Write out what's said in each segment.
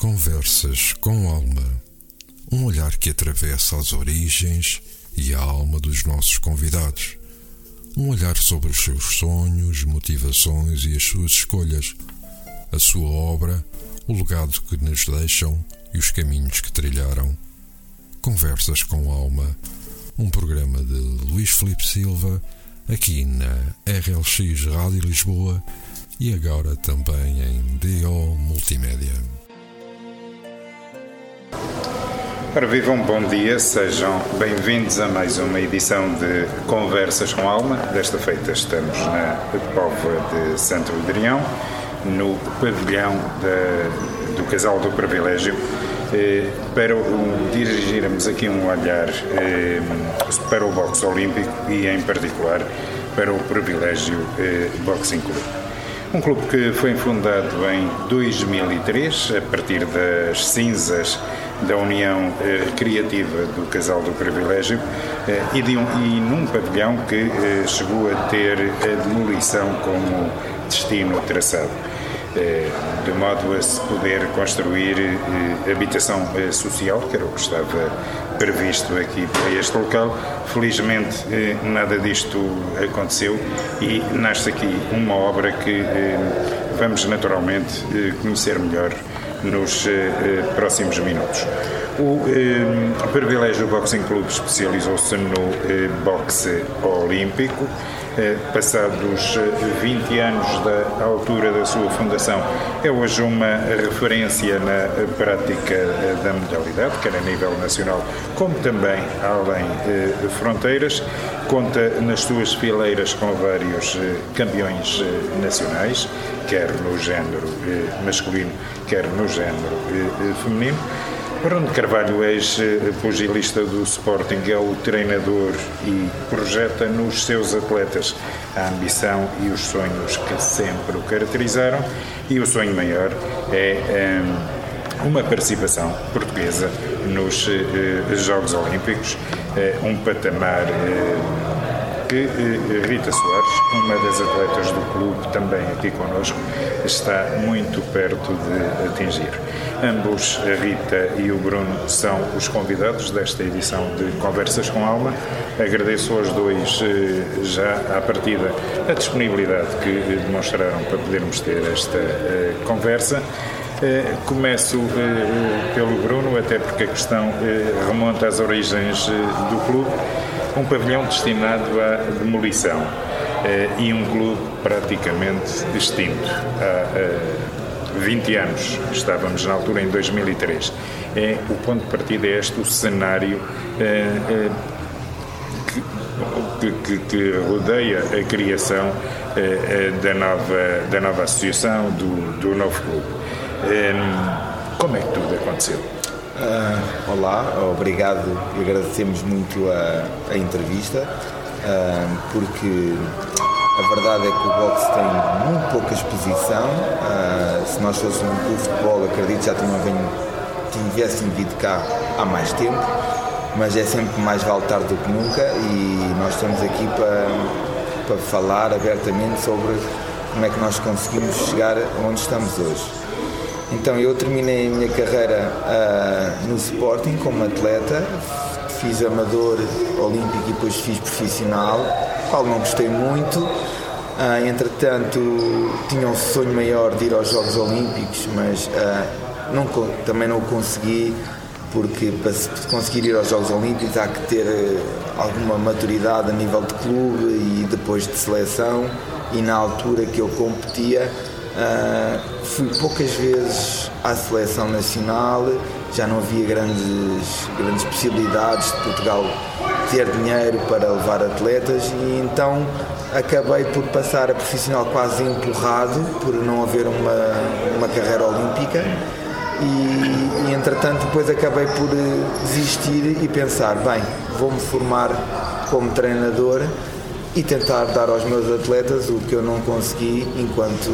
Conversas com Alma. Um olhar que atravessa as origens e a alma dos nossos convidados. Um olhar sobre os seus sonhos, motivações e as suas escolhas, a sua obra, o legado que nos deixam e os caminhos que trilharam. Conversas com Alma, um programa de Luís Felipe Silva, aqui na RLX Rádio Lisboa e agora também em DO Multimédia. Ora, vivam um bom dia, sejam bem-vindos a mais uma edição de Conversas com Alma. Desta feita estamos na Póvoa de Santo Adrião, no pavilhão do Casal do Privilégio, eh, para um, dirigirmos aqui um olhar eh, para o boxe olímpico e, em particular, para o Privilégio eh, Boxing Club. Um clube que foi fundado em 2003, a partir das cinzas da União eh, Recreativa do Casal do Privilégio eh, e, de um, e num pavilhão que eh, chegou a ter a demolição como destino traçado. Eh, de modo a se poder construir eh, habitação eh, social, que era o que estava previsto aqui para este local. Felizmente, nada disto aconteceu e nasce aqui uma obra que vamos naturalmente conhecer melhor nos próximos minutos. O eh, Privilégio Boxing Club especializou-se no eh, boxe olímpico. Eh, passados 20 anos da altura da sua fundação, é hoje uma referência na prática da modalidade, quer a nível nacional como também além de fronteiras. Conta nas suas fileiras com vários campeões nacionais, quer no género masculino, quer no género feminino. Bruno Carvalho, ex-pugilista do Sporting, é o treinador e projeta nos seus atletas a ambição e os sonhos que sempre o caracterizaram. E o sonho maior é um, uma participação portuguesa nos uh, Jogos Olímpicos, uh, um patamar. Uh, que Rita Soares, uma das atletas do clube, também aqui connosco, está muito perto de atingir. Ambos, a Rita e o Bruno, são os convidados desta edição de Conversas com Alma. Agradeço aos dois eh, já à partida a disponibilidade que demonstraram para podermos ter esta eh, conversa. Começo pelo Bruno, até porque a questão remonta às origens do clube. Um pavilhão destinado à demolição e um clube praticamente extinto. Há 20 anos, estávamos na altura em 2003. É, o ponto de partida é este, o cenário é, que, que, que, rodeia a criação da, nova, da nova associação, do, do novo clube. como é que tudo aconteceu? Uh, olá, obrigado e agradecemos muito a, a entrevista, uh, porque a verdade é que o boxe tem muito pouca exposição. Uh, se nós fôssemos um clube de futebol, acredito já tivessem vindo cá há mais tempo, mas é sempre mais vale tarde do que nunca e nós estamos aqui para, para falar abertamente sobre como é que nós conseguimos chegar onde estamos hoje. Então eu terminei a minha carreira uh, no Sporting como atleta, fiz amador olímpico e depois fiz profissional, qual não gostei muito. Ah, entretanto, tinha um sonho maior de ir aos Jogos Olímpicos, mas ah, não, também não o consegui, porque para conseguir ir aos Jogos Olímpicos há que ter alguma maturidade a nível de clube e depois de seleção. E na altura que eu competia, uh, fui poucas vezes à seleção nacional, já não havia grandes, grandes possibilidades de Portugal ter dinheiro para levar atletas e então acabei por passar a profissional quase empurrado por não haver uma, uma carreira olímpica e, e entretanto depois acabei por desistir e pensar, bem, vou-me formar como treinador e tentar dar aos meus atletas o que eu não consegui enquanto,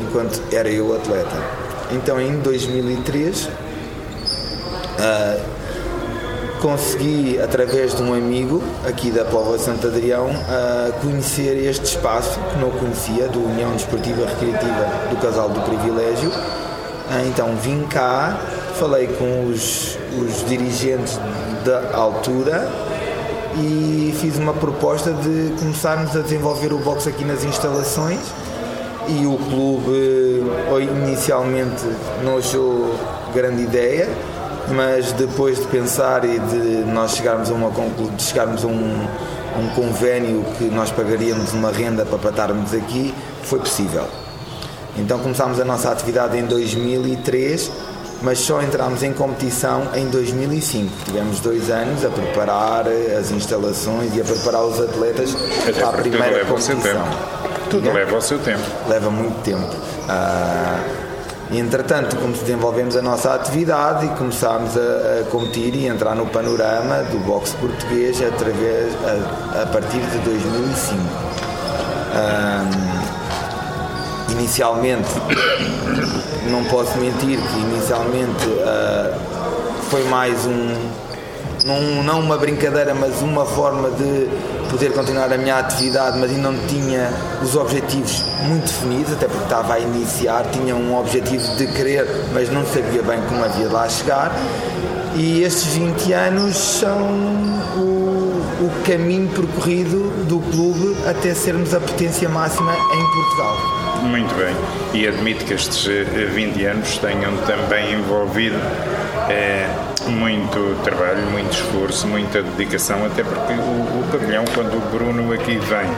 enquanto era eu atleta. Então em 2003 Uh, consegui, através de um amigo aqui da Póvoa de Santo Adrião, uh, conhecer este espaço que não conhecia, do União Desportiva Recreativa do Casal do Privilégio, Ah, então vim cá, falei com os, os dirigentes da altura e fiz uma proposta de começarmos a desenvolver o boxe aqui nas instalações e o clube inicialmente não achou grande ideia, mas depois de pensar e de nós chegarmos a, uma, de chegarmos a um, um convênio que nós pagaríamos uma renda para estarmos aqui, foi possível. Então começámos a nossa atividade em 2003, mas só entramos em competição em 2005. Tivemos dois anos a preparar as instalações e a preparar os atletas Até para a primeira competição. Tudo leva o seu tempo. Leva muito tempo. Ah, entretanto, como desenvolvemos a nossa atividade e começámos a, a, competir e entrar no panorama do boxe português através, a, a partir de 2005. Ah, inicialmente, não posso mentir que inicialmente ah, foi mais um, não, não uma brincadeira, mas uma forma de poder continuar a minha atividade, mas ainda não tinha os objetivos muito definidos, até porque estava a iniciar, tinha um objetivo de querer, mas não sabia bem como havia de lá chegar. E estes 20 anos são o, o caminho percorrido do clube até sermos a potência máxima em Portugal. Muito bem. E admito que estes 20 anos tenham também envolvido é, muito trabalho, muito esforço, muita dedicação, até porque o, o pavilhão, quando o Bruno aqui vem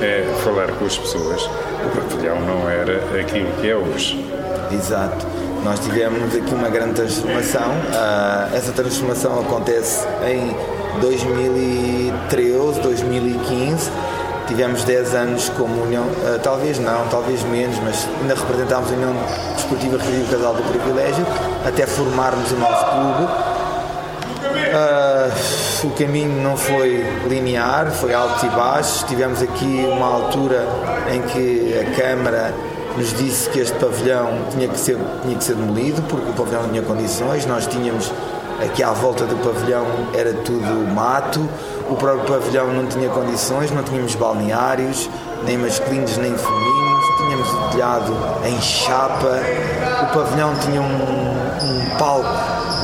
é, falar com as pessoas, o pavilhão não era aquilo que é hoje. Exato. Nós tivemos aqui uma grande transformação. Uh, essa transformação acontece em 2013, 2015 tivemos 10 anos como União, uh, talvez não, talvez menos, mas ainda representámos a União Desportiva Rio Casal do Privilégio, até formarmos o nosso clube. Uh, o caminho não foi linear, foi altos e baixos. Tivemos aqui uma altura em que a Câmara nos disse que este pavilhão tinha que ser, tinha que ser demolido porque o pavilhão não tinha condições. Nós tínhamos aqui à volta do pavilhão era tudo mato, o próprio pavilhão não tinha condições, não tínhamos balneários, nem masculinos nem femininos, tínhamos o telhado em chapa, o pavilhão tinha um, um palco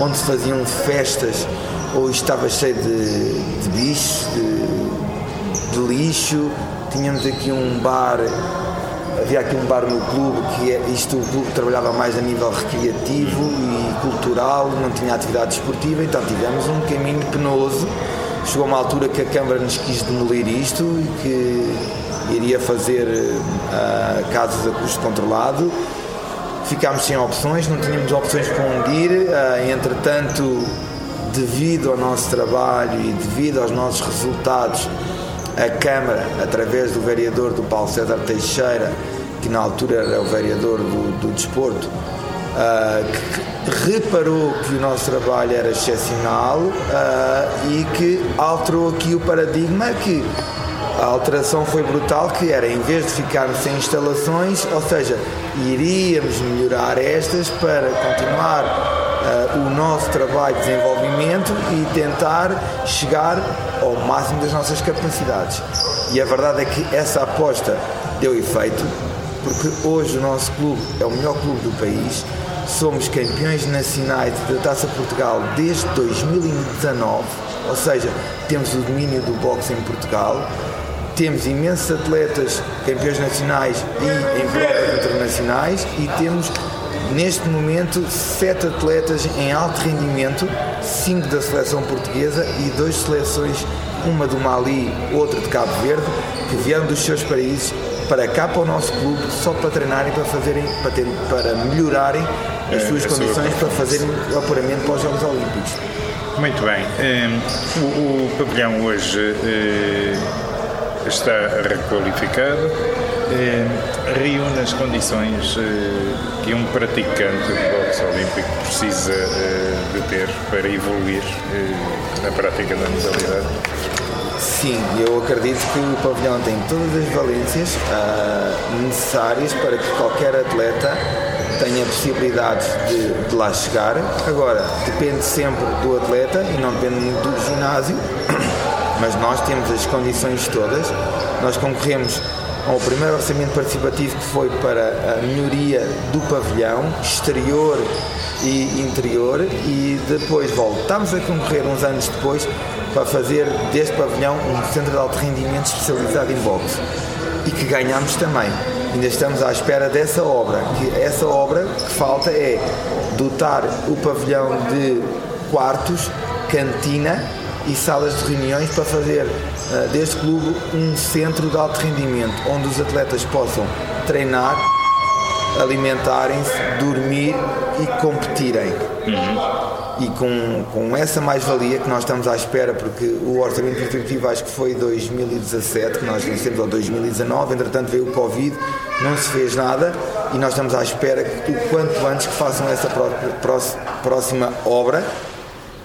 onde se faziam festas ou estava cheio de, de bichos, de, de lixo, tínhamos aqui um bar havia aqui um bar no clube que é, isto o clube trabalhava mais a nível recreativo e cultural, não tinha atividade esportiva, então tivemos um caminho penoso. Chegou uma altura que a Câmara nos quis demolir isto e que iria fazer uh, casas a custo controlado. Ficámos sem opções, não tínhamos opções para onde ir. Uh, entretanto, devido ao nosso trabalho e devido aos nossos resultados, a Câmara, através do vereador do Paulo César Teixeira, que na altura era o vereador do, do desporto, uh, que reparou que o nosso trabalho era excepcional uh, e que alterou aqui o paradigma que a alteração foi brutal, que era em vez de ficarmos sem instalações, ou seja, iríamos melhorar estas para continuar uh, o nosso trabalho de desenvolvimento e tentar chegar ao máximo das nossas capacidades. E a verdade é que essa aposta deu efeito, porque hoje o nosso clube é o melhor clube do país, somos campeões nacionais da Taça Portugal desde 2019, ou seja, temos o domínio do boxe em Portugal, temos imensos atletas campeões nacionais e em provas internacionais e temos neste momento sete atletas em alto rendimento, cinco da seleção portuguesa e duas seleções, uma do Mali, outra de Cabo Verde, que vieram dos seus países para cá para o nosso clube só para treinarem, para fazerem, para, ter, para melhorarem as é, suas condições para fazerem o apuramento para os Jogos Olímpicos. Muito bem. Um, o, o, pavilhão hoje uh, está requalificado, eh, reúne as condições eh, que um praticante de boxe olímpico precisa eh, de ter para evoluir na prática da modalidade? Sim, eu acredito que o pavilhão tem todas as valências uh, necessárias para que qualquer atleta tenha possibilidades de, de, lá chegar. Agora, depende sempre do atleta e não depende muito do ginásio mas nós temos as condições todas. Nós concorremos ao primeiro orçamento participativo que foi para a melhoria do pavilhão exterior e interior e depois voltámos a concorrer uns anos depois para fazer deste pavilhão um centro de alto rendimento especializado em boxe e que ganhámos também. Ainda estamos à espera dessa obra, que essa obra que falta é dotar o pavilhão de quartos, cantina e salas de reuniões para fazer uh, deste clube um centro de alto rendimento, onde os atletas possam treinar, alimentarem-se, dormir e competirem. Uhum. E com, com essa mais-valia que nós estamos à espera, porque o orçamento participativo acho que foi 2017, que nós vencemos, ou 2019, entretanto veio o Covid, não se fez nada e nós estamos à espera que o quanto antes que façam essa próxima obra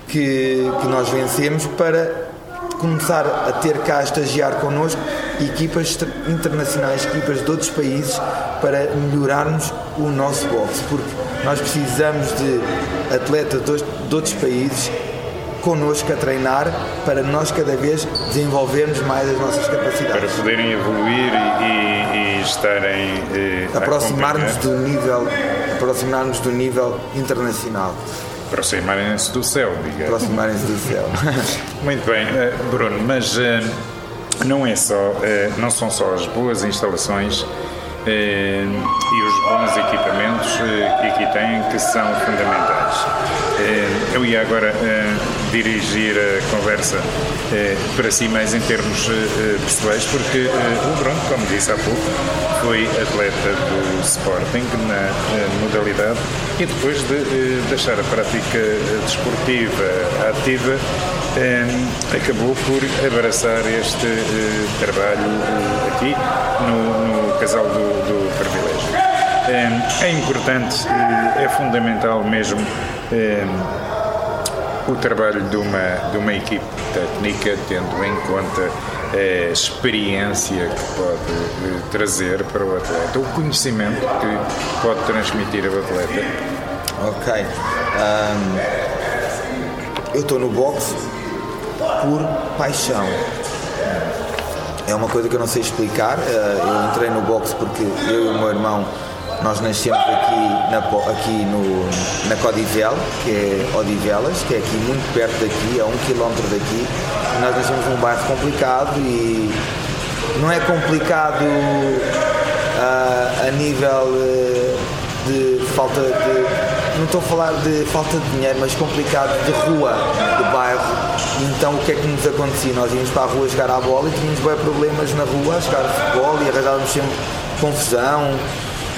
que, que nós vencemos para começar a ter cá a estagiar connosco equipas internacionais, equipas de outros países para melhorarmos o nosso boxe, porque nós precisamos de atletas de outros países connosco a treinar para nós cada vez desenvolvermos mais as nossas capacidades. Para poderem evoluir e, e, e estarem eh, aproximar-nos do nível aproximar-nos do nível internacional. Aproximarem-se do céu, diga. Aproximarem-se do céu. Muito bem, eh, Bruno, mas eh, não, é só, eh, não são só as boas instalações e os bons equipamentos que aqui têm que são fundamentais. Eu ia agora dirigir a conversa para si mais em termos pessoais, porque o Bruno, como disse há pouco, foi atleta do Sporting na modalidade e depois de deixar a prática desportiva ativa, acabou por abraçar este trabalho aqui no, no Casal do, do Privilégio. É importante, é fundamental mesmo o trabalho de uma, de uma equipe técnica, tendo em conta a experiência que pode eh, trazer para o atleta, o conhecimento que pode transmitir ao atleta. Ok. Um, eu estou no boxe por paixão. É uma coisa que eu não sei explicar. Eh, eu entrei no boxe porque eu e o meu irmão nós nascemos aqui, na, aqui no, na Codivel, que é Odivelas, que é aqui muito perto daqui, a um quilómetro daqui. Nós nascemos num bairro complicado e não é complicado uh, a nível uh, de falta de. Não estou a falar de falta de dinheiro, mas complicado de rua, de bairro. Então o que é que nos acontecia? Nós íamos para a rua jogar à bola e tínhamos bem problemas na rua a jogar futebol e arranjávamos sempre confusão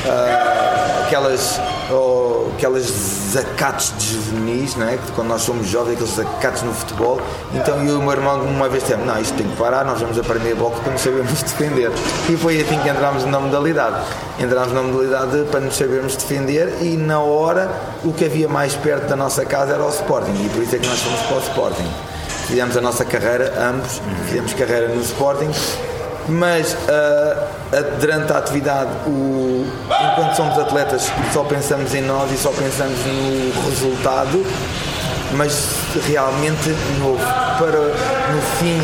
uh, aquelas, oh, aquelas zacatos de juvenis, não é? quando nós somos jovens, aqueles zacatos no futebol. Então eu e o meu irmão uma vez temos, não, isto tem que parar, nós vamos aprender boxe para nos sabermos defender. E foi assim que entramos na modalidade. Entramos na modalidade para nos sabermos defender e na hora o que havia mais perto da nossa casa era o Sporting e por isso é que nós fomos para o Sporting. Fizemos a nossa carreira, ambos, fizemos carreira no Sporting mas uh, durante a atividade, o, enquanto somos atletas, só pensamos em nós e só pensamos no resultado, mas realmente no, para, no fim,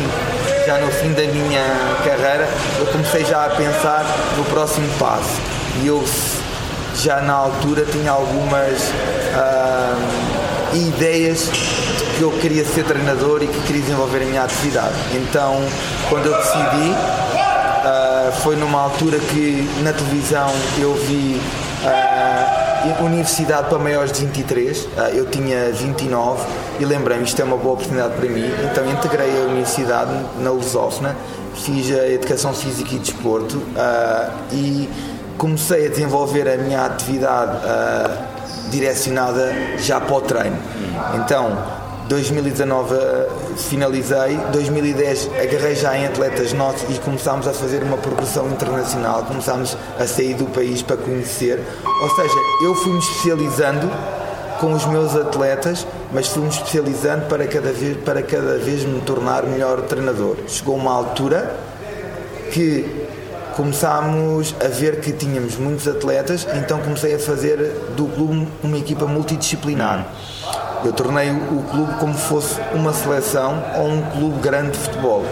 já no fim da minha carreira, eu comecei já a pensar no próximo passo. E eu já na altura tinha algumas uh, ideias que eu queria ser treinador e que queria desenvolver a minha atividade. Então, quando eu decidi, uh, foi numa altura que na televisão eu vi uh, Universidade para maiores de 23, uh, eu tinha 29 e lembrei-me, isto é uma boa oportunidade para mim, então integrei a universidade na Lusófona, fiz a Educação Física e Desporto e comecei a desenvolver a minha atividade direcionada já para o treino. Então, 2019 eh, finalizei, 2010 agarrei já em atletas nossos e começámos a fazer uma progressão internacional, começámos a sair do país para conhecer. Ou seja, eu fui-me especializando com os meus atletas, mas fui-me especializando para cada, vez, para cada vez me tornar melhor treinador. Chegou uma altura que começámos a ver que tínhamos muitos atletas, então comecei a fazer do clube uma equipa multidisciplinar. Eu tornei o clube como fosse uma seleção ou um clube grande de futebol.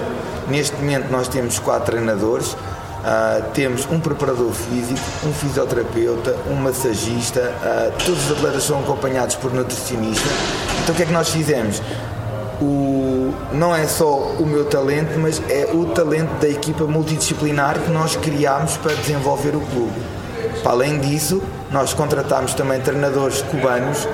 Neste momento nós temos quatro treinadores, Uh, temos um preparador físico, um fisioterapeuta, um massagista, uh, todos os atletas são acompanhados por nutricionista. Então o que é que nós fizemos? O, não é só o meu talento, mas é o talento da equipa multidisciplinar que nós criámos para desenvolver o clube. Para além disso, nós contratámos também treinadores cubanos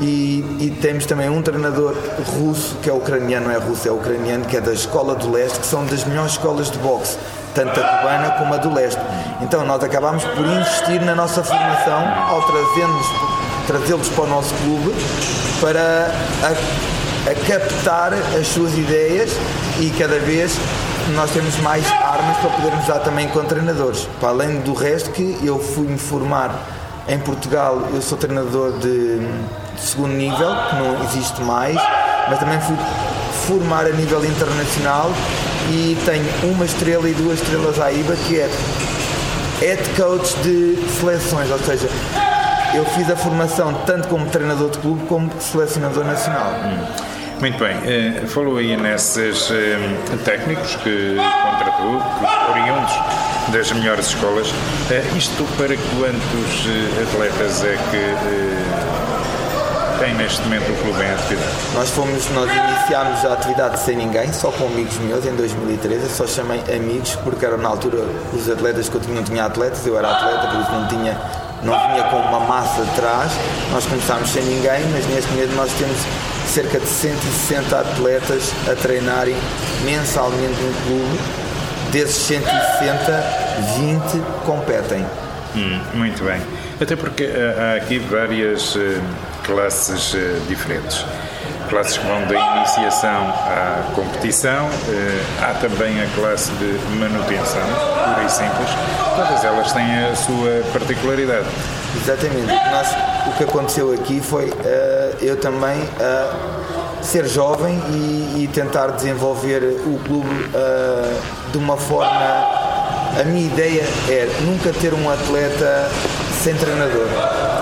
e, e, temos também um treinador russo, que é ucraniano, não é russo, é ucraniano, que é da Escola do Leste, que são das melhores escolas de boxe, tanto a cubana como a do Leste. Então nós acabámos por investir na nossa formação ao trazê-los para o nosso clube para a, a captar as suas ideias e cada vez nós temos mais armas para podermos dar também com treinadores. Para além do resto que eu fui me formar em Portugal, eu sou treinador de segundo nível, que não existe mais, mas também fui formar a nível internacional e tenho uma estrela e duas estrelas à IBA, que é head coach de seleções, ou seja, eu fiz a formação tanto como treinador de clube como selecionador nacional. Hum. Muito bem, eh, falou aí nesses eh, técnicos que contratou, que oriundos das melhores escolas. Eh, isto para quantos atletas é que tem neste momento o clube em atividade? Nós fomos, nós iniciámos a atividade sem ninguém, só com amigos meus em 2013, só chamei amigos porque eram na altura os atletas que eu tinha, não tinha atletas, eu era atleta, por isso não tinha, não vinha com uma massa atrás. Nós começámos sem ninguém, mas neste momento nós temos cerca de 160 atletas a treinarem mensalmente no clube. Desses 160, 20 competem. Hum, muito bem. Até porque eh, há aqui várias uh, classes uh, diferentes. Classes que vão da iniciação à competição, uh, há também a classe de manutenção, pura e simples. Todas elas têm a sua particularidade. Exatamente. O que aconteceu aqui foi eu também ser jovem e, e, tentar desenvolver o clube de uma forma. A minha ideia é nunca ter um atleta sem treinador.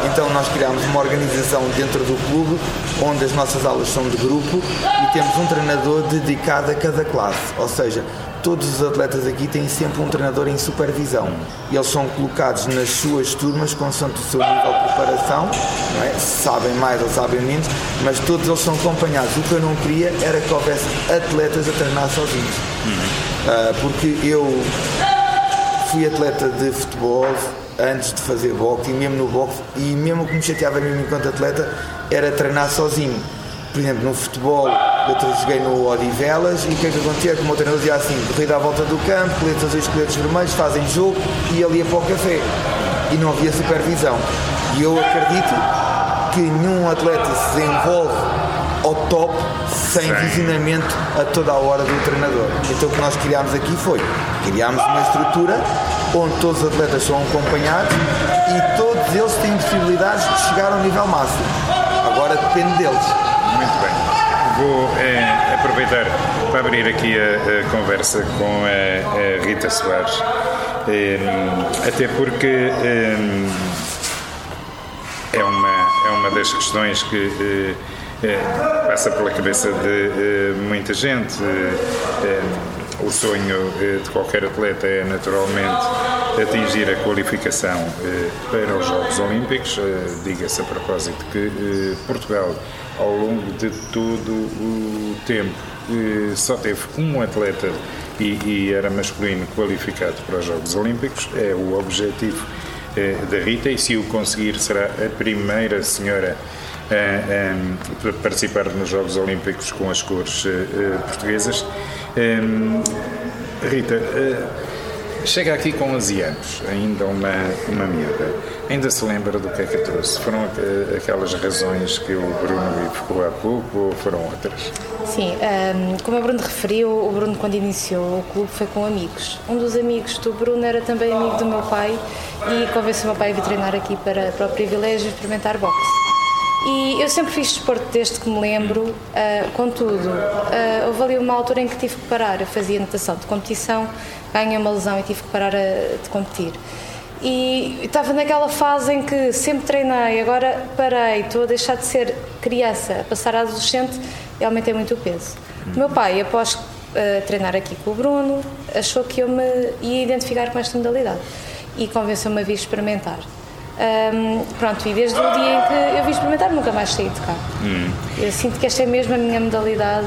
Então nós criámos uma organização dentro do clube onde as nossas aulas são de grupo e temos um treinador dedicado a cada classe. Ou seja, todos os atletas aqui têm sempre um treinador em supervisão. Eles são colocados nas suas turmas consoante o seu nível de preparação, é? sabem mais ou sabem menos, mas todos eles são acompanhados. O que eu não queria era que houvesse atletas a treinar sozinhos. Uhum. Uh, porque eu fui atleta de futebol, antes de fazer boxe e mesmo no boxe e mesmo o que me chateava mesmo enquanto atleta era treinar sozinho. Por exemplo, no futebol eu joguei no Odivelas e o que é que acontecia? Que o meu treinador dizia assim, corrida à volta do campo, coletes azuis, coletes vermelhos, fazem jogo e ali ia para o café. E não havia supervisão. E eu acredito que nenhum atleta se desenvolve ao top sem Sim. visionamento a toda a hora do treinador. Então o que nós criámos aqui foi, criámos uma estrutura onde todos os atletas são acompanhados e todos eles têm possibilidades de chegar ao nível máximo. Agora depende deles. Muito bem. Vou é, aproveitar para abrir aqui a, a conversa com a, a Rita Soares, é, até porque é, é, uma, é uma das questões que passa pela cabeça de muita gente o sonho eh, de qualquer atleta é naturalmente atingir a qualificação eh, para os Jogos Olímpicos. Eh, diga-se a propósito que Portugal, ao longo de todo o tempo, só teve um atleta e, era masculino qualificado para os Jogos Olímpicos. É o objetivo da Rita e se o conseguir será a primeira senhora a, a participar nos Jogos Olímpicos com as cores portuguesas. Um, Rita, uh, chega aqui com 11 anos, ainda uma, uma miúda. Ainda se lembra do que é que trouxe? Foram aquelas razões que o Bruno evocou há pouco ou foram outras? Sim, um, como o Bruno referiu, o Bruno quando iniciou o clube foi com amigos. Um dos amigos do Bruno era também amigo do meu pai e convenceu o meu pai a vir treinar aqui para, para o privilégio de experimentar boxe. E eu sempre fiz desporto desde que me lembro, uh, contudo, uh, houve ali uma altura em que tive que parar. Eu fazia natação de competição, ganhei uma lesão e tive que parar a, de competir. E estava naquela fase em que sempre treinei, agora parei, estou a deixar de ser criança, a passar a adolescente e aumentei muito o peso. O meu pai, após a treinar aqui com o Bruno, achou que eu me ia identificar com esta modalidade e convenceu-me a vir experimentar. Um, pronto, e desde o dia em que eu vim experimentar, nunca mais saí de cá. Hum. Eu sinto que esta é mesmo a minha modalidade.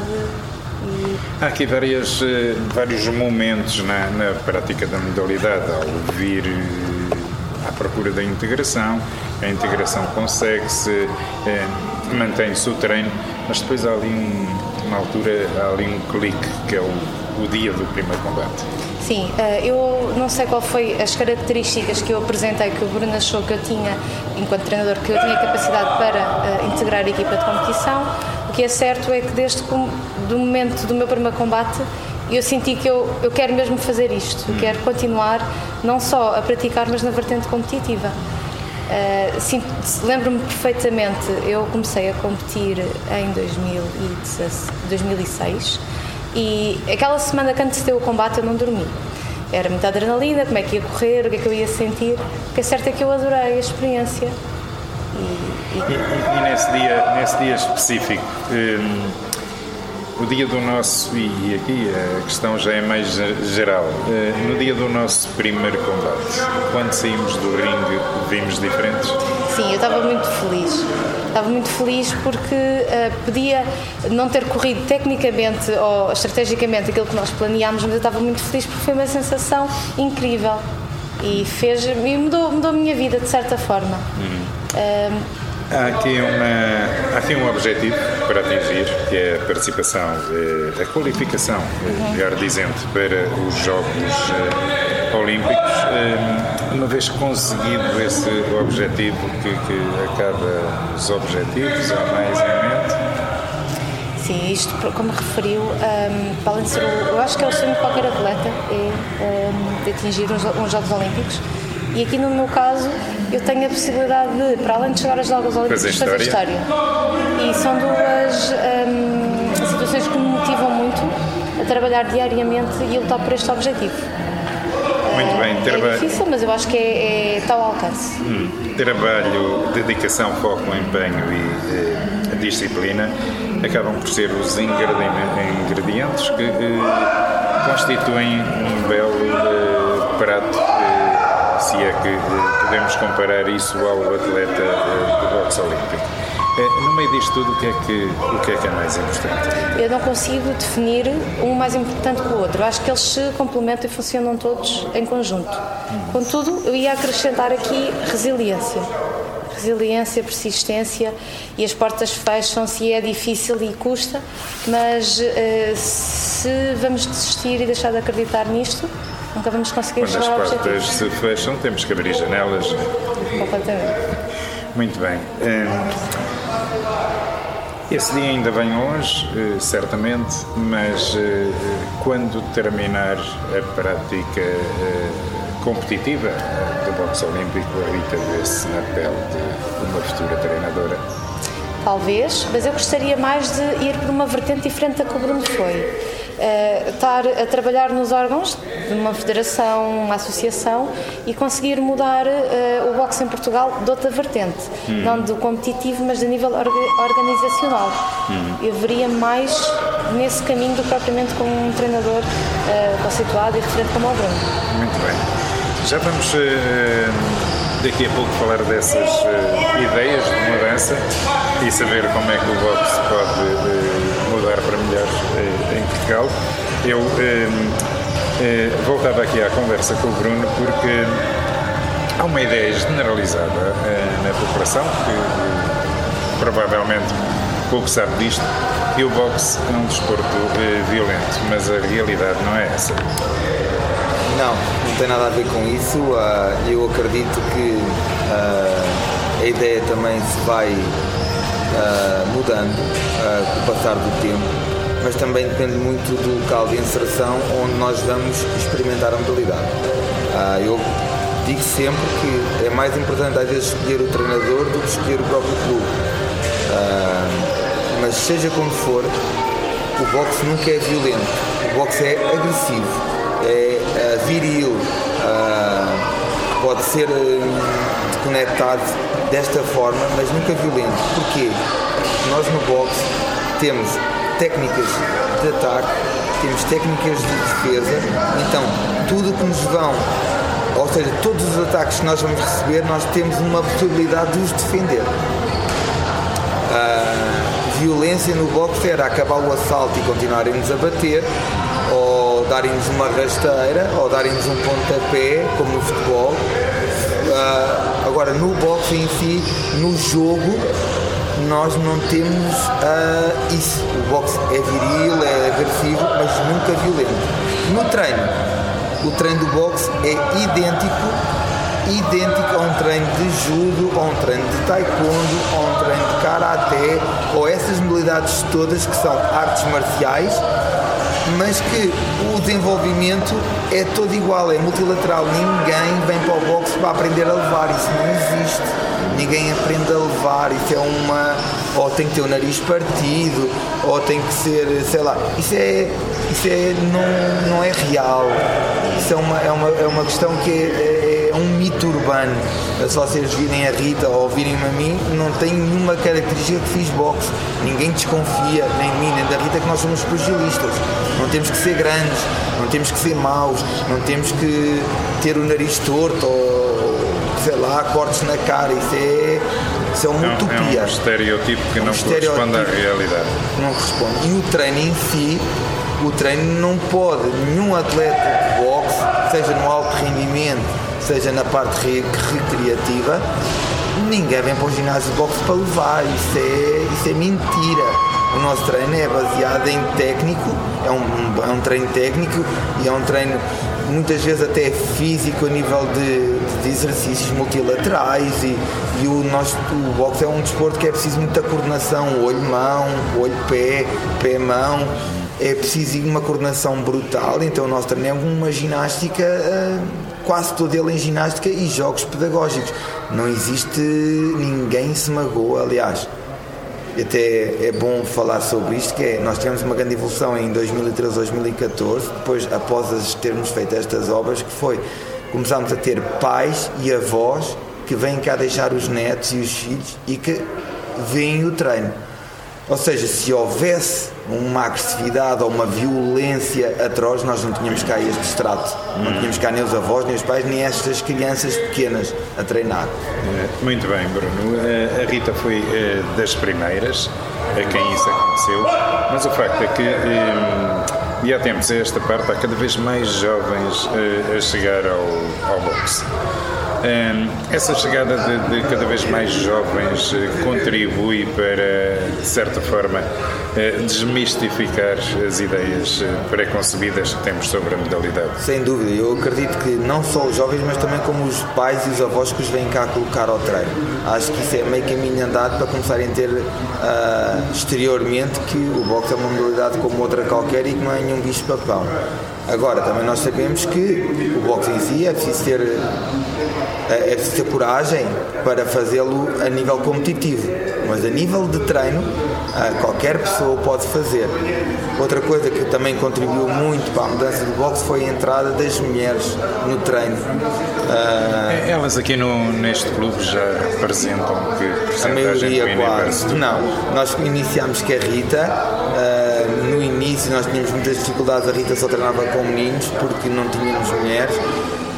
E... Há aqui várias, eh, vários momentos na, na prática da modalidade, ao vir eh, à procura da integração, a integração consegue-se, eh, mantém-se o treino, mas depois há ali um, uma altura, há ali um clique que é o, o dia do primeiro combate. Sim, eh, eu não sei qual foi as características que eu apresentei que o Bruno achou que eu tinha, enquanto treinador, que eu tinha capacidade para eh, integrar a equipa de competição. O que é certo é que desde o momento do meu primeiro combate eu senti que eu, eu quero mesmo fazer isto, eu quero continuar não só a praticar, mas na vertente competitiva. Uh, Lembro-me perfeitamente, eu comecei a competir em 2006 e aquela semana que antecedeu o combate eu não dormi. Era muita adrenalina, como é que ia correr, o que é que eu ia sentir. O que é certo é que eu adorei a experiência. E, e... e, e nesse, dia, nesse dia específico, hum, o dia do nosso, e aqui a questão já é mais geral, hum, no dia do nosso primeiro combate, quando saímos do ringue, vimos diferentes? Sim, eu estava muito feliz Estava muito feliz porque uh, podia não ter corrido tecnicamente ou estrategicamente aquilo que nós planeámos, mas eu estava muito feliz porque foi uma sensação incrível e fez e mudou, mudou a minha vida de certa forma. Uhum. Uh, Há aqui, uma, há aqui um objetivo para atingir, que é a participação, a qualificação, uhum. melhor dizendo, para os Jogos eh, Olímpicos. Eh, uma vez conseguido esse objetivo, que, que acaba os objetivos, há mais em mente? Sim, isto, como referiu, um, ehm, para além de ser, o, eu acho que é o sonho de qualquer atleta, é um, ehm, de atingir uns, uns Jogos Olímpicos e aqui no meu caso eu tenho a possibilidade de, para além de chegar aos Jogos Olímpicos, fazer, história. E são duas hum, situações que me motivam muito a trabalhar diariamente e a lutar por este objetivo. Muito bem, trabalho. É difícil, mas eu acho que é, é tal alcance. Hum, trabalho, dedicação, foco, empenho e disciplina acabam por ser os ingredientes que eh, constituem um belo eh, prato se é que eh, podemos comparar isso ao atleta eh, do boxe olímpico. Eh, no meio disto tudo, o que, é que, o que é que é mais importante? Eu não consigo definir um mais importante que o outro. Acho que eles se complementam e funcionam todos em conjunto. Contudo, eu ia acrescentar aqui resiliência. Resiliência, persistência e as portas fecham-se e é difícil e custa, mas uh, se vamos desistir e deixar de acreditar nisto, Nunca vamos conseguir Quando as portas se fecham, temos que abrir janelas. Completamente. Muito bem. Hum, esse dia ainda vem hoje, eh, certamente, mas eh, quando terminar a prática eh, competitiva do boxe olímpico, a Rita vê-se na pele de uma futura treinadora? Talvez, mas eu gostaria mais de ir por uma vertente diferente da que o Bruno foi uh, estar a trabalhar nos órgãos de uma federação, uma associação e conseguir mudar uh, o boxe em Portugal de outra vertente, hum. não do competitivo, mas de nível orga organizacional. Hum. Eu veria mais nesse caminho do que propriamente com um treinador uh, conceituado e referente como o Bruno. Muito bem. Já vamos daqui a pouco falar dessas ideias de mudança e saber como é que o boxe pode mudar para melhor em Portugal. Eu voltava aqui à conversa com o Bruno porque há uma ideia generalizada na população que provavelmente pouco sabe disto que o boxe é um desporto violento, mas a realidade não é essa. Não, não tem nada a ver com isso. Ah, eu acredito que ah, a ideia também se vai ah, mudando com o passar do tempo mas também depende muito do local de inserção onde nós vamos experimentar a modalidade. Eu digo sempre que é mais importante às vezes escolher o treinador do que escolher o próprio clube. Mas seja como for, o boxe nunca é violento, o boxe é agressivo, é uh, viril, uh, pode ser uh, conectado desta forma, mas nunca violento. Porquê? Nós no boxe temos técnicas de ataque temos técnicas de defesa, então tudo que nos vão, ou seja, todos os ataques que nós vamos receber, nós temos uma possibilidade de os defender. A violência no boxe era acabar o assalto e continuarem-nos a bater, darem-nos uma rasteira, ou darem-nos um pontapé, como no futebol. Uh, agora, no boxe em si, no jogo, nós não temos uh, isso. O boxe é viril, é agressivo, mas nunca violento. No treino, o treino do boxe é idêntico, idêntico a um treino de judo, a um treino de taekwondo, a um treino de karaté, ou essas modalidades todas que são artes marciais, mas que o desenvolvimento é todo igual, é multilateral. Ninguém vem para o boxe para aprender a levar, isso não existe ninguém aprende a levar, isso é uma. ou tem que ter o nariz partido, ou tem que ser, sei lá, isso é. isso é. não, não é real. Isso é uma, é uma, é uma questão que é, é, é um mito urbano. Se vocês virem a Rita ou virem-me a mim, não tem nenhuma característica que fiz boxe. Ninguém desconfia, nem de mim, nem da Rita, que nós somos pugilistas. Não temos que ser grandes, não temos que ser maus, não temos que ter o nariz torto ou sei lá, cortes na cara, isso é, isso é uma não, utopia. É um estereotipo que um não estereotipo corresponde à realidade. Não corresponde. E o treino em si, o treino não pode, nenhum atleta de boxe, seja no alto rendimento, seja na parte recreativa, ninguém vem para o ginásio de boxe para levar, isso é, isso é mentira. O nosso treino é baseado em técnico, é um, é um treino técnico e é um treino muitas vezes até físico a nível de, de exercícios multilaterais e, e, o nosso o boxe é um desporto que é preciso muita coordenação, olho-mão, olho-pé, pé-mão, é preciso uma coordenação brutal, então o nosso treino é uma ginástica, eh, quase todo ele em ginástica e jogos pedagógicos. Não existe ninguém se magoa, aliás até é bom falar sobre isto, que é, nós tivemos uma grande evolução em 2013, 2014, depois após termos feito estas obras, que foi, começámos a ter pais e avós que vêm cá deixar os netos e os filhos e que veem o treino. Ou seja, se houvesse uma agressividade ou uma violência atroz, nós não tínhamos cá este extrato. Não tínhamos cá nem os avós, nem os pais, nem estas crianças pequenas a treinar. É, muito bem, Bruno. A Rita foi eh, das primeiras a quem isso aconteceu, mas o facto é que hum, e há tempos a esta parte há cada vez mais jovens a chegar ao, ao boxe. Essa chegada de, de, cada vez mais jovens eh, contribui para, de certa forma, eh, desmistificar as ideias eh, preconcebidas que temos sobre a modalidade. Sem dúvida, eu acredito que não só os jovens, mas também como os pais e os avós que os vêm cá colocar ao treino. Acho que isso é meio caminho andado para começarem a ter uh, exteriormente que o boxe é uma modalidade como outra qualquer e que não é nenhum bicho-papão. Agora, também nós sabemos que o boxe em si é preciso ter é, é preciso ter coragem para fazê-lo a nível competitivo, mas a nível de treino, ah, qualquer pessoa pode fazer. Outra coisa que também contribuiu muito para a mudança do boxe foi a entrada das mulheres no treino. Ah, é, Elas aqui no, neste clube já representam que a maioria quase. Não, nós iniciámos com a Rita. Início nós tínhamos muitas dificuldades, a Rita só treinava com meninos porque não tínhamos mulheres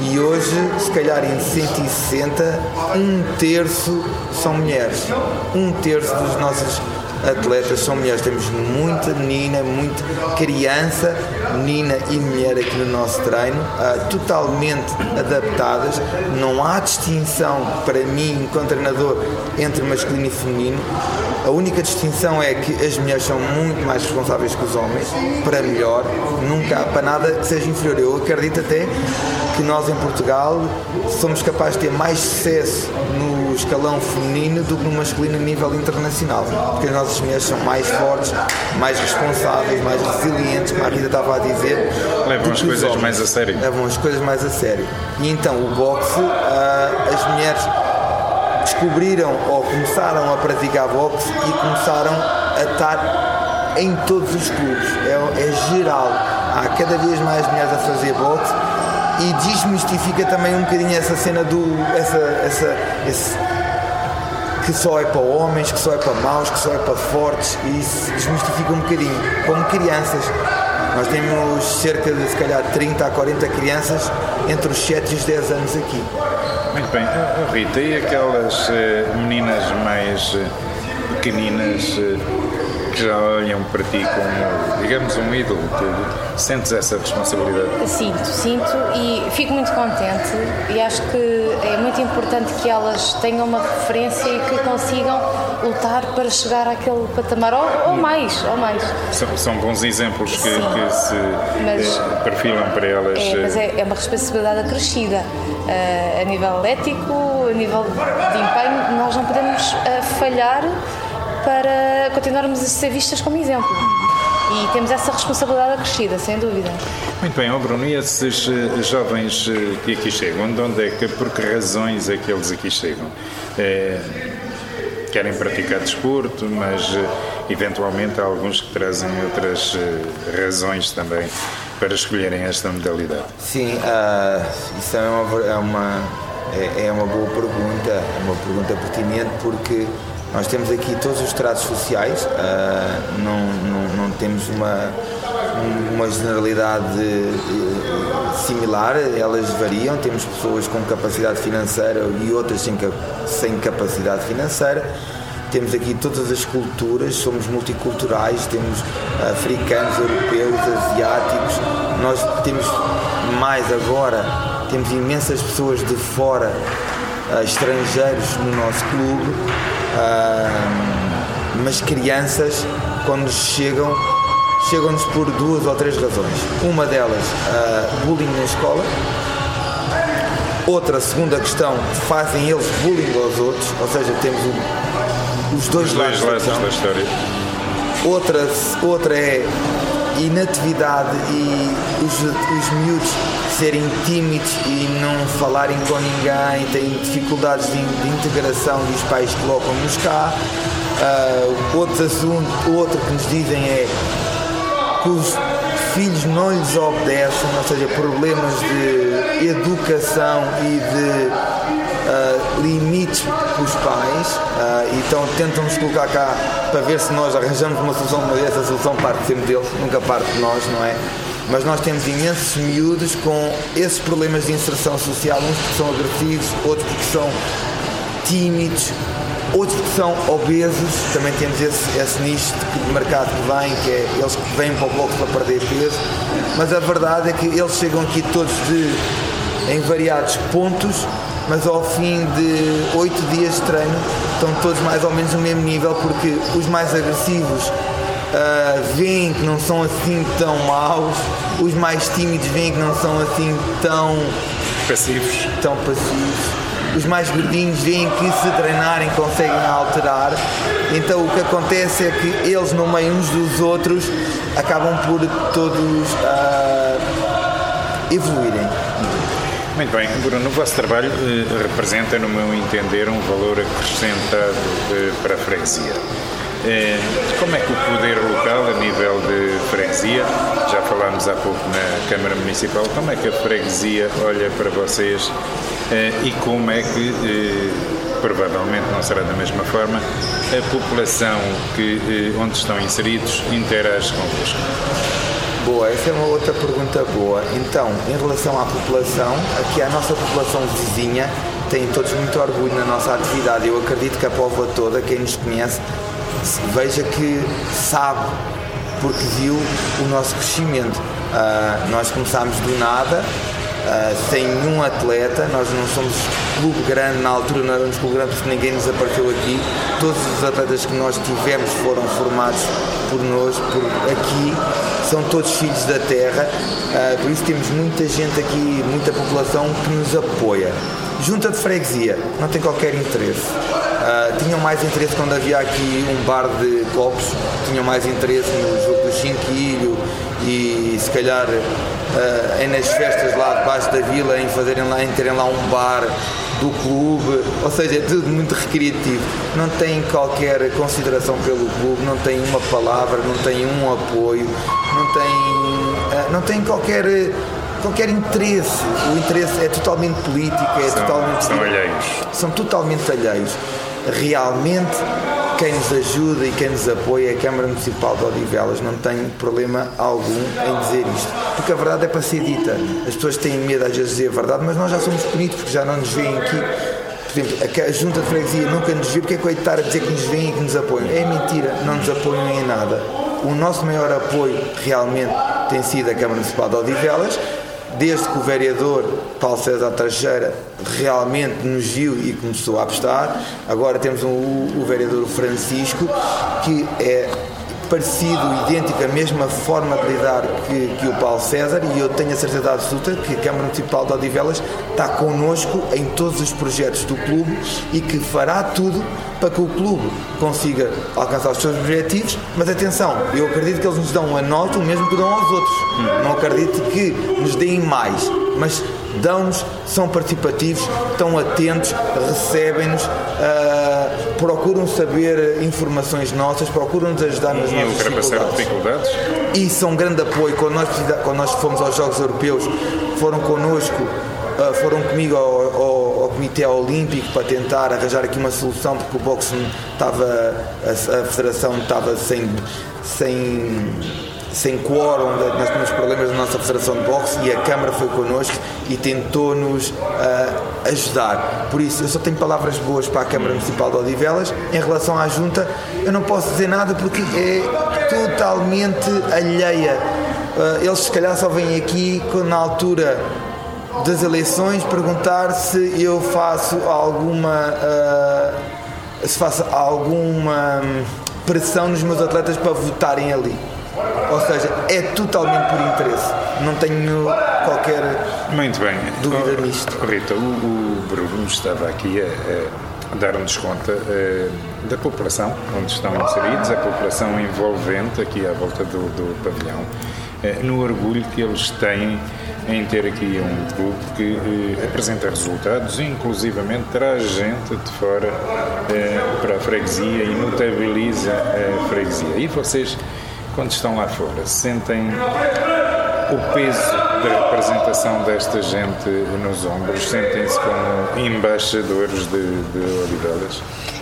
e hoje, se calhar em 160, um terço são mulheres. Um terço dos nossos atletas são mulheres. Temos muita menina, muita criança, menina e mulher aqui no nosso treino, uh, totalmente adaptadas. Não há distinção para mim, enquanto treinador, entre masculino e feminino. A única distinção é que as mulheres são muito mais responsáveis que os homens, para melhor. Nunca há para nada que seja inferior. Eu acredito até que nós em Portugal somos capazes de ter mais sucesso no escalão feminino do que no masculino a nível internacional. Porque as nossas mulheres são mais fortes, mais responsáveis, mais resilientes, como a Rita estava a dizer. Levam as coisas homens. mais a sério. Levam as coisas mais a sério. E então o boxe, uh, as mulheres descobriram ou começaram a praticar boxe e começaram a estar em todos os clubes. É, é geral. Há cada vez mais mulheres a fazer boxe e desmistifica também um bocadinho essa cena do. essa, essa, esse, que só é para homens, que só é para maus, que só é para fortes e isso desmistifica um bocadinho, como crianças. Nós temos cerca de, se calhar, 30 a 40 crianças entre os 7 e os 10 anos aqui. Muito bem. Rita, e aquelas uh, meninas mais pequeninas que já olham para ti como, digamos, um ídolo? Tu sentes essa responsabilidade? Sinto, sinto e fico muito contente e acho que é muito importante que elas tenham uma referência e que consigam lutar para chegar àquele patamar ou, ou mais, ou mais. São, são bons exemplos que, que se mas, eh, perfilam para elas. É, mas é, é uma responsabilidade acrescida uh, a nível ético, a nível de empenho, nós não podemos uh, falhar para continuarmos a ser vistas como exemplo. E temos essa responsabilidade acrescida, sem dúvida. Muito bem, oh Bruno, e esses uh, jovens uh, que aqui chegam, de onde é que, por que razões é que eles aqui chegam? É, querem praticar desporto, mas uh, eventualmente há alguns que trazem outras razões também para escolherem esta modalidade. Sim, isso é uma, é, uma, é, é uma boa pergunta, é uma pergunta pertinente porque nós temos aqui todos os tratos sociais, uh, não, não, não, temos uma, uma generalidade uh, similar, elas variam. Temos pessoas com capacidade financeira e outras sem, sem capacidade financeira. Temos aqui todas as culturas, somos multiculturais, temos africanos, europeus, asiáticos. Nós temos mais agora, temos imensas pessoas de fora, estrangeiros no nosso clube mas crianças, quando chegam, chegam-nos por duas ou três razões. Uma delas, uh, bullying na escola. Outra, segunda questão, fazem eles bullying aos outros, ou seja, temos os dois, os dois lados, da, da história. Outra, outra é inatividade e os, os miúdos serem tímidos e não falarem com ninguém, têm dificuldades de, de integração e os pais colocam-nos cá. Uh, outro assunto, outro que nos dizem é que os filhos não lhes obedecem, ou seja, problemas de educação e de uh, limites dos pais, uh, então tentam-nos colocar cá para ver se nós arranjamos uma solução, mas essa solução parte sempre deles, nunca parte de nós, não é? Mas nós temos imensos miúdos com esses problemas de inserção social, uns que são agressivos, outros porque são tímidos, outros que são obesos, também temos esse, esse nicho de mercado que vem, que é eles que vêm para o bloco para perder peso, mas a verdade é que eles chegam aqui todos de, em variados pontos, mas ao fim de oito dias de treino estão todos mais ou menos no mesmo nível, porque os mais agressivos uh, veem que não são assim tão maus, os mais tímidos veem que não são assim tão passivos. Tão passivos. Os mais gordinhos veem que se treinarem conseguem alterar. Então o que acontece é que eles no meio uns dos outros acabam por todos uh, evoluírem. Muito bem, Bruno, o vosso trabalho eh, representa, no meu entender, um valor acrescentado eh, para a freguesia. Eh, como é que o poder local, a nível de freguesia, já falámos há pouco na Câmara Municipal, como é que a freguesia olha para vocês eh, e como é que, eh, provavelmente não será da mesma forma, a população que, onde estão inseridos interage convosco? Boa, essa é uma outra pergunta boa. Então, em relação à população, aqui a nossa população vizinha tem todos muito orgulho na nossa atividade. Eu acredito que a povoa toda, quem nos conhece, veja que sabe, porque viu o nosso crescimento. Uh, nós começámos do nada, uh, sem nenhum atleta, nós não somos clube grande, na altura não éramos clube grande porque ninguém nos apareceu aqui. Todos os atletas que nós tivemos foram formados por nós, por aqui, são todos filhos da terra, uh, por isso temos muita gente aqui, muita população que nos apoia. Junta de freguesia, não tem qualquer interesse. Uh, tinham mais interesse quando havia aqui um bar de copos, tinham mais interesse no jogo do Chinquilho e se calhar uh, nas festas lá debaixo da vila em fazerem lá, em terem lá um bar do clube, ou seja, é tudo muito recreativo. Não tem qualquer consideração pelo clube, não tem uma palavra, não tem um apoio, não tem, uh, não tem qualquer qualquer interesse. O interesse é totalmente político, é são, totalmente. São alheios. São totalmente alheios realmente quem nos ajuda e quem nos apoia, a Câmara Municipal de Odivelas, não tem problema algum em dizer isto. Porque a verdade é para ser dita. As pessoas têm medo às vezes de dizer a verdade, mas nós já somos bonitos porque já não nos veem aqui. Por exemplo, a Junta de Freguesia nunca nos vê, porque é estar a dizer que nos veem e que nos apoiam? É mentira, não nos apoiam em nada. O nosso maior apoio realmente tem sido a Câmara Municipal de Odivelas, desde que o vereador Paulo César Teixeira realmente nos viu e começou a apostar. Agora temos um, o vereador Francisco, que é parecido, idêntico, a mesma forma de lidar que, que, o Paulo César e eu tenho a certeza absoluta que a Câmara Municipal de Odivelas está connosco em todos os projetos do clube e que fará tudo para que o clube consiga alcançar os seus objetivos, mas atenção, eu acredito que eles nos dão a nota o mesmo que dão aos outros. Não acredito que nos deem mais, mas dão-nos, são participativos, estão atentos, recebem-nos, uh, procuram saber informações nossas, procuram-nos ajudar nas e nossas dificuldades. dificuldades. E são um grande apoio. Quando nós, quando nós fomos aos Jogos Europeus, foram connosco, uh, foram comigo ao, ao, ao, Comitê Olímpico para tentar arranjar aqui uma solução, porque o boxe estava, a, a Federação estava sem, sem sem quórum, nós tínhamos problemas na nossa Federação de Boxe e a Câmara foi connosco e tentou-nos uh, ajudar. Por isso, eu só tenho palavras boas para a Câmara Municipal de Odivelas. Em relação à Junta, eu não posso dizer nada porque é totalmente alheia. Uh, eles, se calhar, só vêm aqui na altura das eleições perguntar se eu faço alguma. Uh, se faço alguma pressão nos meus atletas para votarem ali. Ou seja, é totalmente por interesse. Não tenho qualquer Muito bem. dúvida oh, nisto. Rita, o, o Bruno estava aqui a, a dar-nos conta uh, da população onde estão inseridos, a população envolvente aqui à volta do, do pavilhão, uh, no orgulho que eles têm em ter aqui um clube que uh, apresenta resultados e inclusivamente traz gente de fora para a freguesia e notabiliza a freguesia. E vocês quando estão lá fora, sentem o peso da representação desta gente nos ombros? Sentem-se como embaixadores de, de Odivelas?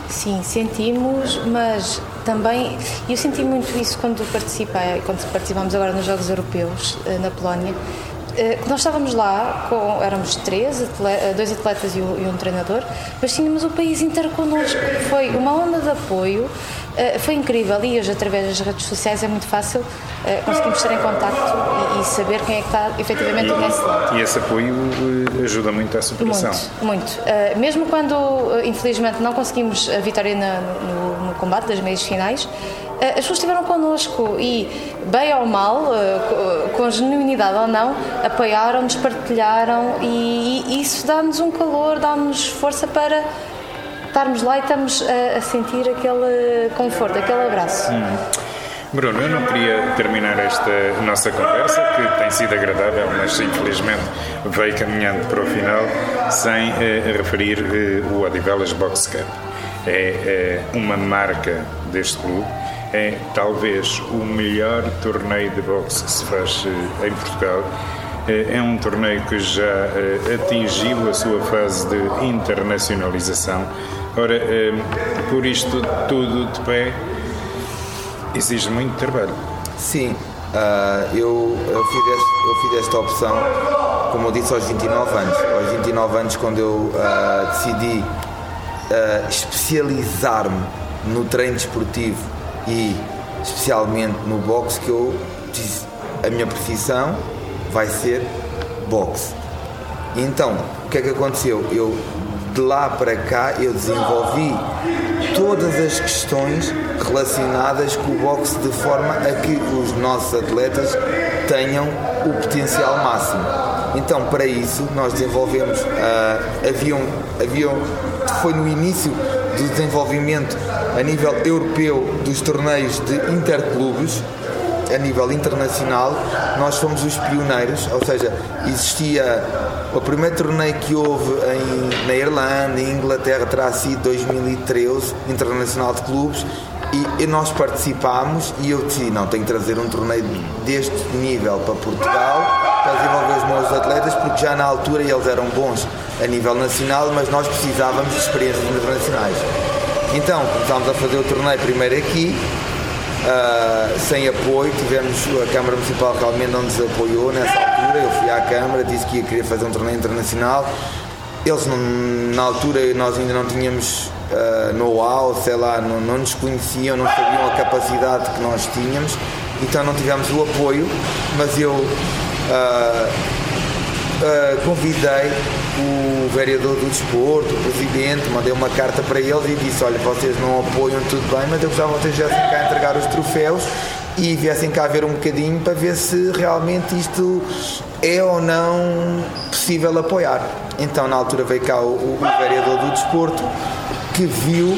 Sim, sentimos, mas também eu senti muito isso quando participei, quando participámos agora nos Jogos Europeus eh, na Polónia. Eh, nós estávamos lá, com, éramos três, eh, dois atletas e um, treinador, mas tínhamos o país inteiro connosco. Foi uma onda de apoio eh, foi incrível e hoje, através das redes sociais, é muito fácil conseguimos estar em contacto e, e, saber quem é que está efetivamente do nosso lado. E esse apoio ajuda muito a superação? Muito, muito. mesmo quando, infelizmente, não conseguimos a vitória na, no, no, combate das meias finais, as pessoas estiveram connosco e, bem ou mal, com genuinidade ou não, apoiaram-nos, partilharam e, e isso dá-nos um calor, dá-nos força para estarmos lá e estamos a, a sentir aquele conforto, aquele abraço. Hum. Bruno, eu não queria terminar esta nossa conversa, que tem sido agradável, mas infelizmente veio caminhando para o final, sem eh, referir eh, o Odivelas Box Cup. É, é uma marca deste clube, é talvez o melhor torneio de boxe que se faz eh, em Portugal. É, é um torneio que já eh, atingiu a sua fase de internacionalização Ora, eh, por isto tudo de pé, exige muito trabalho. Sim, uh, eu, eu, fiz eu fiz esta opção, como eu disse, aos 29 anos. Aos 29 anos, quando eu uh, decidi uh, especializar-me no treino desportivo e especialmente no boxe, que eu disse, a minha profissão vai ser boxe. Então, o que é que aconteceu? Eu de lá para cá eu desenvolvi todas as questões relacionadas com o boxe de forma a que os nossos atletas tenham o potencial máximo. Então, para isso, nós desenvolvemos. Uh, havia um, foi no início do desenvolvimento a nível europeu dos torneios de interclubes, a nível internacional, nós fomos os pioneiros, ou seja, existia o primeiro torneio que houve em, na Irlanda, em Inglaterra, terá sido 2013, Internacional de Clubes, e, e, nós participámos e eu decidi, não, tenho que trazer um torneio deste nível para Portugal para desenvolver os meus atletas, porque já na altura eles eram bons a nível nacional, mas nós precisávamos de experiências internacionais. Então começámos a fazer o torneio primeiro aqui, uh, sem apoio, tivemos a Câmara Municipal realmente não nos apoiou nessa altura, eu fui à Câmara, disse que ia querer fazer um torneio internacional. Eles não, na altura nós ainda não tínhamos uh, know-how, sei lá, não, não nos conheciam, não sabiam a capacidade que nós tínhamos, então não tivemos o apoio, mas eu uh, uh, convidei o vereador do desporto, o presidente, mandei uma carta para eles e disse, olha, vocês não apoiam tudo bem, mas eu gostava que vocês viessem cá entregar os troféus e viessem cá ver um bocadinho para ver se realmente isto é ou não possível apoiar. Então na altura veio cá o, o vereador do desporto que viu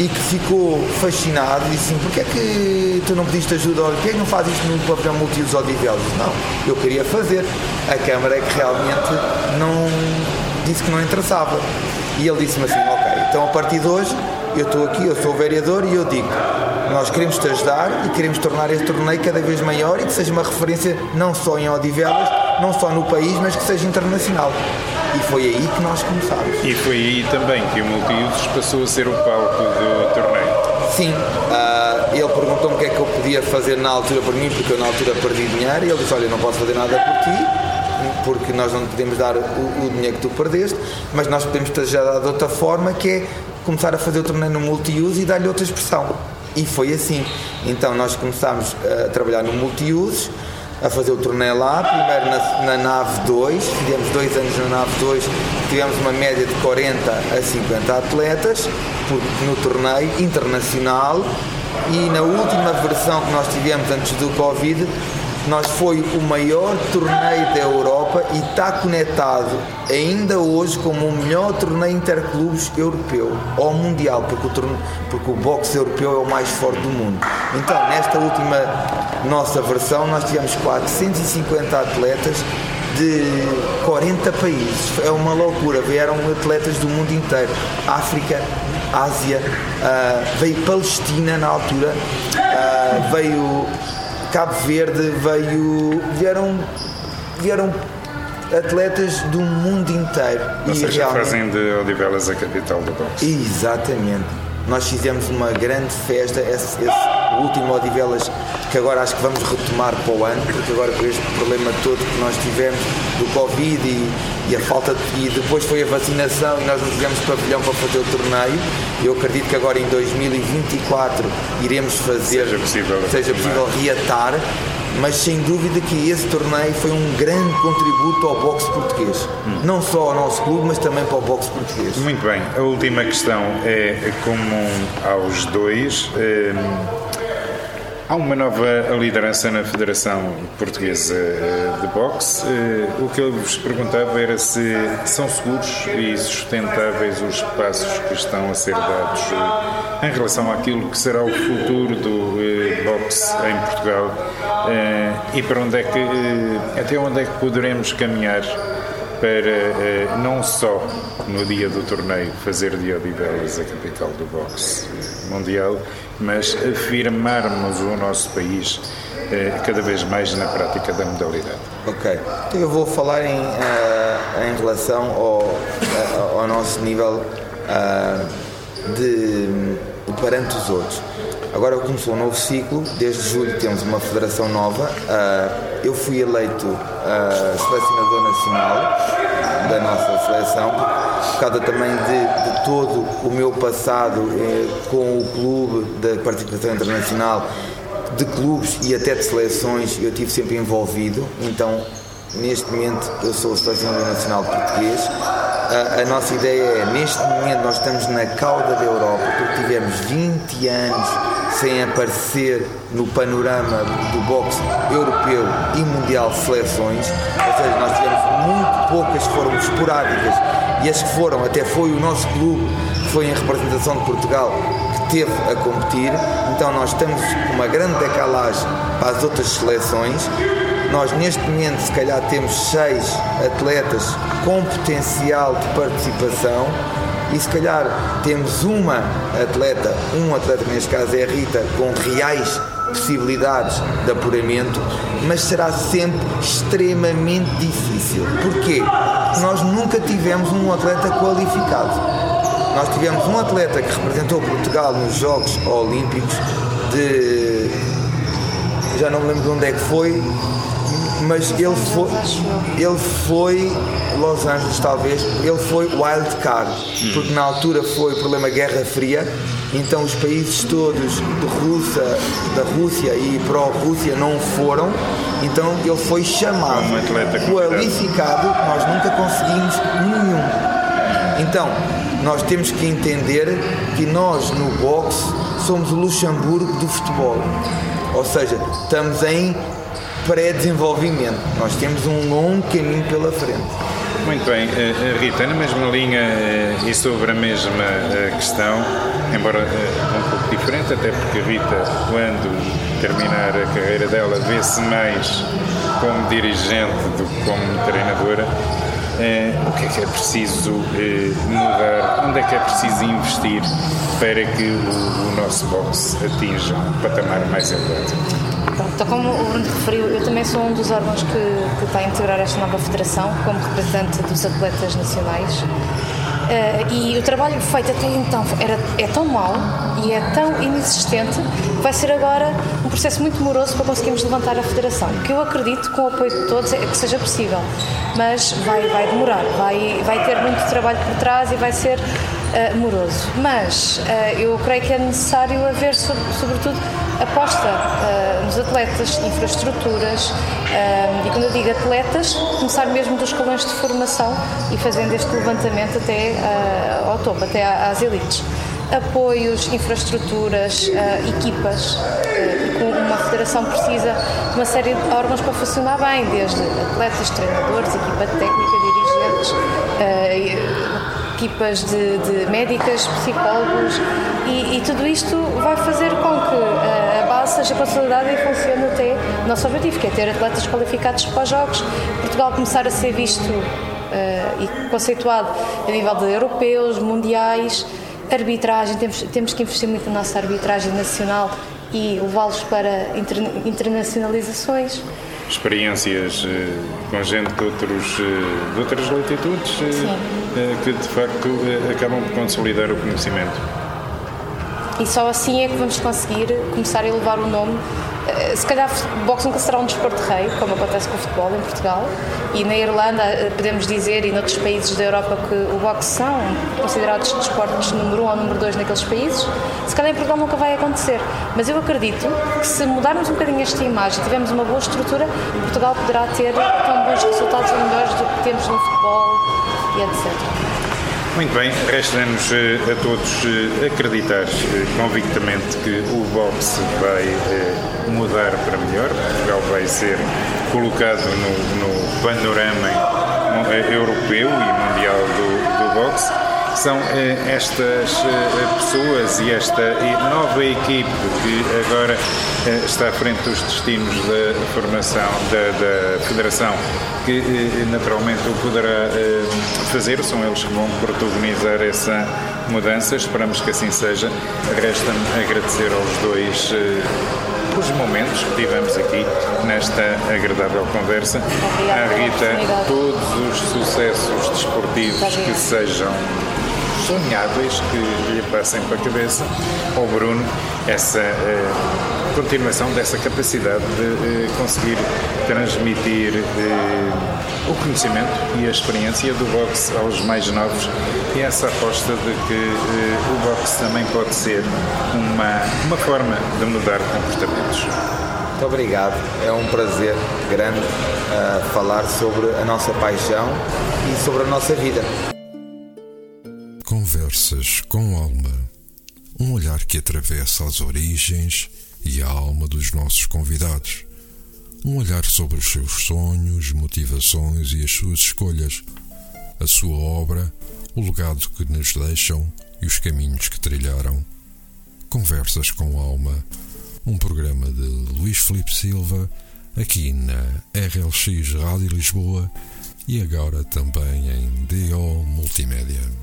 e que ficou fascinado e disse assim, porquê é que tu não pediste ajuda, porquê é que não fazes isto no pavilhão multiuso Odivelos? Não, eu queria fazer. A Câmara é que realmente não disse que não interessava. E ele disse-me assim, ok, então a partir de hoje eu estou aqui, eu sou o vereador e eu digo, nós queremos te ajudar e queremos tornar este torneio cada vez maior e que seja uma referência não só em Odivelas, não só no país, mas que seja internacional. E foi aí que nós começámos. E foi aí também que o Multiusos passou a ser o palco do torneio. Sim, uh, ele perguntou-me o que é que eu podia fazer na altura por mim, porque eu na altura perdi dinheiro, e ele disse, olha, não posso fazer nada por ti, porque nós não te podemos dar o, o dinheiro que tu perdeste, mas nós podemos te ajudar de outra forma, que é começar a fazer o torneio no multiuso e dar-lhe outra expressão. E foi assim. Então nós começámos a trabalhar no multiuso, a fazer o torneio lá, primeiro na, na nave 2, fizemos dois anos na nave 2, tivemos uma média de 40 a 50 atletas no torneio internacional. E na última versão que nós tivemos antes do Covid nós foi o maior torneio da Europa e está conectado ainda hoje como o melhor torneio interclubes europeu ou mundial, porque o, torneio, porque o boxe europeu é o mais forte do mundo. Então, nesta última nossa versão, nós tivemos 450 atletas de 40 países. É uma loucura. Vieram atletas do mundo inteiro. África, Ásia, uh, veio Palestina na altura, uh, veio Cabo Verde veio. vieram. vieram atletas do mundo inteiro. Ou e seja, realmente... fazem de Odivelas a capital do boxe. Exatamente. Nós fizemos uma grande festa, esse, esse último Odivelas, que agora acho que vamos retomar para o ano, porque agora com este problema todo que nós tivemos do Covid e, e a falta de, e depois foi a vacinação e nós não tivemos pavilhão para fazer o torneio. Eu acredito que agora em 2024 iremos fazer, seja possível, seja possível reatar mas sem dúvida que esse torneio foi um grande contributo ao boxe português. Hum. Não só ao nosso clube, mas também para o boxe português. Muito bem. A última questão é comum aos dois. Hum, Há uma nova liderança na Federação Portuguesa eh, de Boxe. Eh, o que eu vos perguntava era se são seguros e sustentáveis os passos que estão a ser dados eh, em relação àquilo que será o futuro do boxe em Portugal e para onde é que, até onde é que poderemos caminhar para não só no dia do torneio fazer de Odivelas a capital do boxe mundial, mas afirmarmos o nosso país eh, cada vez mais na prática da modalidade. Ok. Então eu vou falar em, uh, em relação ao, ao nosso nível de, de perante os outros. Agora começou um novo ciclo, desde julho temos uma federação nova. eu fui eleito selecionador nacional da nossa seleção por causa também de, de todo o meu passado eh, com o clube da participação internacional, de clubes e até de seleções, eu tive sempre envolvido. Então, neste momento, eu sou o selecionador nacional português. A, a, nossa ideia é, neste momento, nós estamos na cauda da Europa, porque tivemos 20 anos sem aparecer no panorama do boxe europeu e mundial de seleções, ou seja, nós tivemos muito poucas, foram esporádicas e as que foram, até foi o nosso clube, que foi em representação de Portugal, que teve a competir. Então nós estamos com uma grande decalagem para as outras seleções. Nós neste momento se calhar temos seis atletas com potencial de participação e se calhar temos uma atleta, um atleta que neste caso é a Rita, com reais possibilidades de apuramento, mas será sempre extremamente difícil. Porquê? Nós nunca tivemos um atleta qualificado. nós tivemos um atleta que representou Portugal nos Jogos Olímpicos de. Já não me lembro de onde é que foi, mas ele foi, ele foi Los Angeles talvez, ele foi wild card, porque na altura foi o problema Guerra Fria, então os países todos de Rússia, da Rússia e pró-Rússia não foram, então ele foi chamado, Um atleta qualificado, nós nunca conseguimos nenhum. Então, nós temos que entender que nós no boxe somos o Luxemburgo do futebol. Ou seja, estamos em pré-desenvolvimento. Nós temos um longo caminho pela frente. Muito bem, eh, eh, Rita, na mesma linha eh, e sobre a mesma questão, embora um pouco diferente, até porque Rita, quando terminar a carreira dela, vê-se mais como dirigente do que como treinadora. O que é que é preciso mudar? Onde é que é preciso investir para que o nosso boxe atinja um patamar mais elevado? Então, como o Bruno referiu, eu também sou um dos órgãos que, que está a integrar esta nova federação, como representante dos atletas nacionais. Eh, e o trabalho feito até então era, é tão mau e é tão inexistente que vai ser agora um processo muito moroso para conseguirmos levantar a federação. Que eu acredito, com o apoio de todos, é que seja possível, mas vai, vai demorar, vai, vai ter muito trabalho por trás e vai ser eh, moroso. Mas eh, eu creio que é necessário haver, so- sobretudo, aposta eh, nos atletas, infraestruturas, e quando eu digo atletas, começar mesmo dos escalões de formação e fazendo este levantamento até ao topo, até às elites. Apoios, infraestruturas, eh, equipas, com uma federação precisa de uma série de órgãos para funcionar bem, desde atletas, treinadores, equipa técnica, dirigentes, eh, equipas de, de médicas, psicólogos e, e tudo isto vai fazer com que eh, a base seja consolidada e funcione até o nosso objetivo, que é ter atletas qualificados para os Jogos, Portugal começar a ser visto eh, e conceituado a nível de europeus, mundiais, arbitragem, temos, temos que investir muito na nossa arbitragem nacional e levá-los para inter- internacionalizações. experiências eh, com gente de, outros, de outras latitudes Sim. Eh, que de facto eh, acabam por consolidar o conhecimento. E só assim é que vamos conseguir começar a elevar o nome. Eh, Se calhar o boxe nunca será um desporto rei, como acontece com o futebol em Portugal. E na Irlanda eh, podemos dizer, e noutros países da Europa, que o boxe são considerados desportos número um ou número dois naqueles países. Se calhar em Portugal nunca vai acontecer. Mas eu acredito que se mudarmos um bocadinho esta imagem, tivermos uma boa estrutura, Portugal poderá ter tão bons resultados ou melhores do que temos no futebol e etc. Muito bem, resta-nos eh, a todos eh, acreditar eh, convictamente que o boxe vai mudar para melhor. Portugal vai ser colocado no, no panorama europeu e mundial do, do boxe. São eh, estas eh, pessoas e esta nova equipe que agora eh, está à frente dos destinos da formação da, da Federação, que naturalmente o poderá fazer, são eles que vão protagonizar essa mudança, esperamos que assim seja. Resta-me agradecer aos dois os momentos que tivemos aqui nesta agradável conversa. Obrigada pela Rita, todos os sucessos desportivos que sejam sonháveis que lhe passem para a cabeça ao Bruno essa eh, continuação dessa capacidade de eh, conseguir transmitir eh, o conhecimento e a experiência do boxe aos mais novos e essa aposta de que o boxe também pode ser uma, uma forma de mudar comportamentos. Muito obrigado. É um prazer grande falar sobre a nossa paixão e sobre a nossa vida. Conversas com alma. Um olhar que atravessa as origens e a alma dos nossos convidados. Um olhar sobre os seus sonhos, motivações e as suas escolhas. A sua obra, o legado que nos deixam e os caminhos que trilharam. Conversas com alma. Um programa de Luís Felipe Silva, aqui na RLX Rádio Lisboa e agora também em DO Multimédia.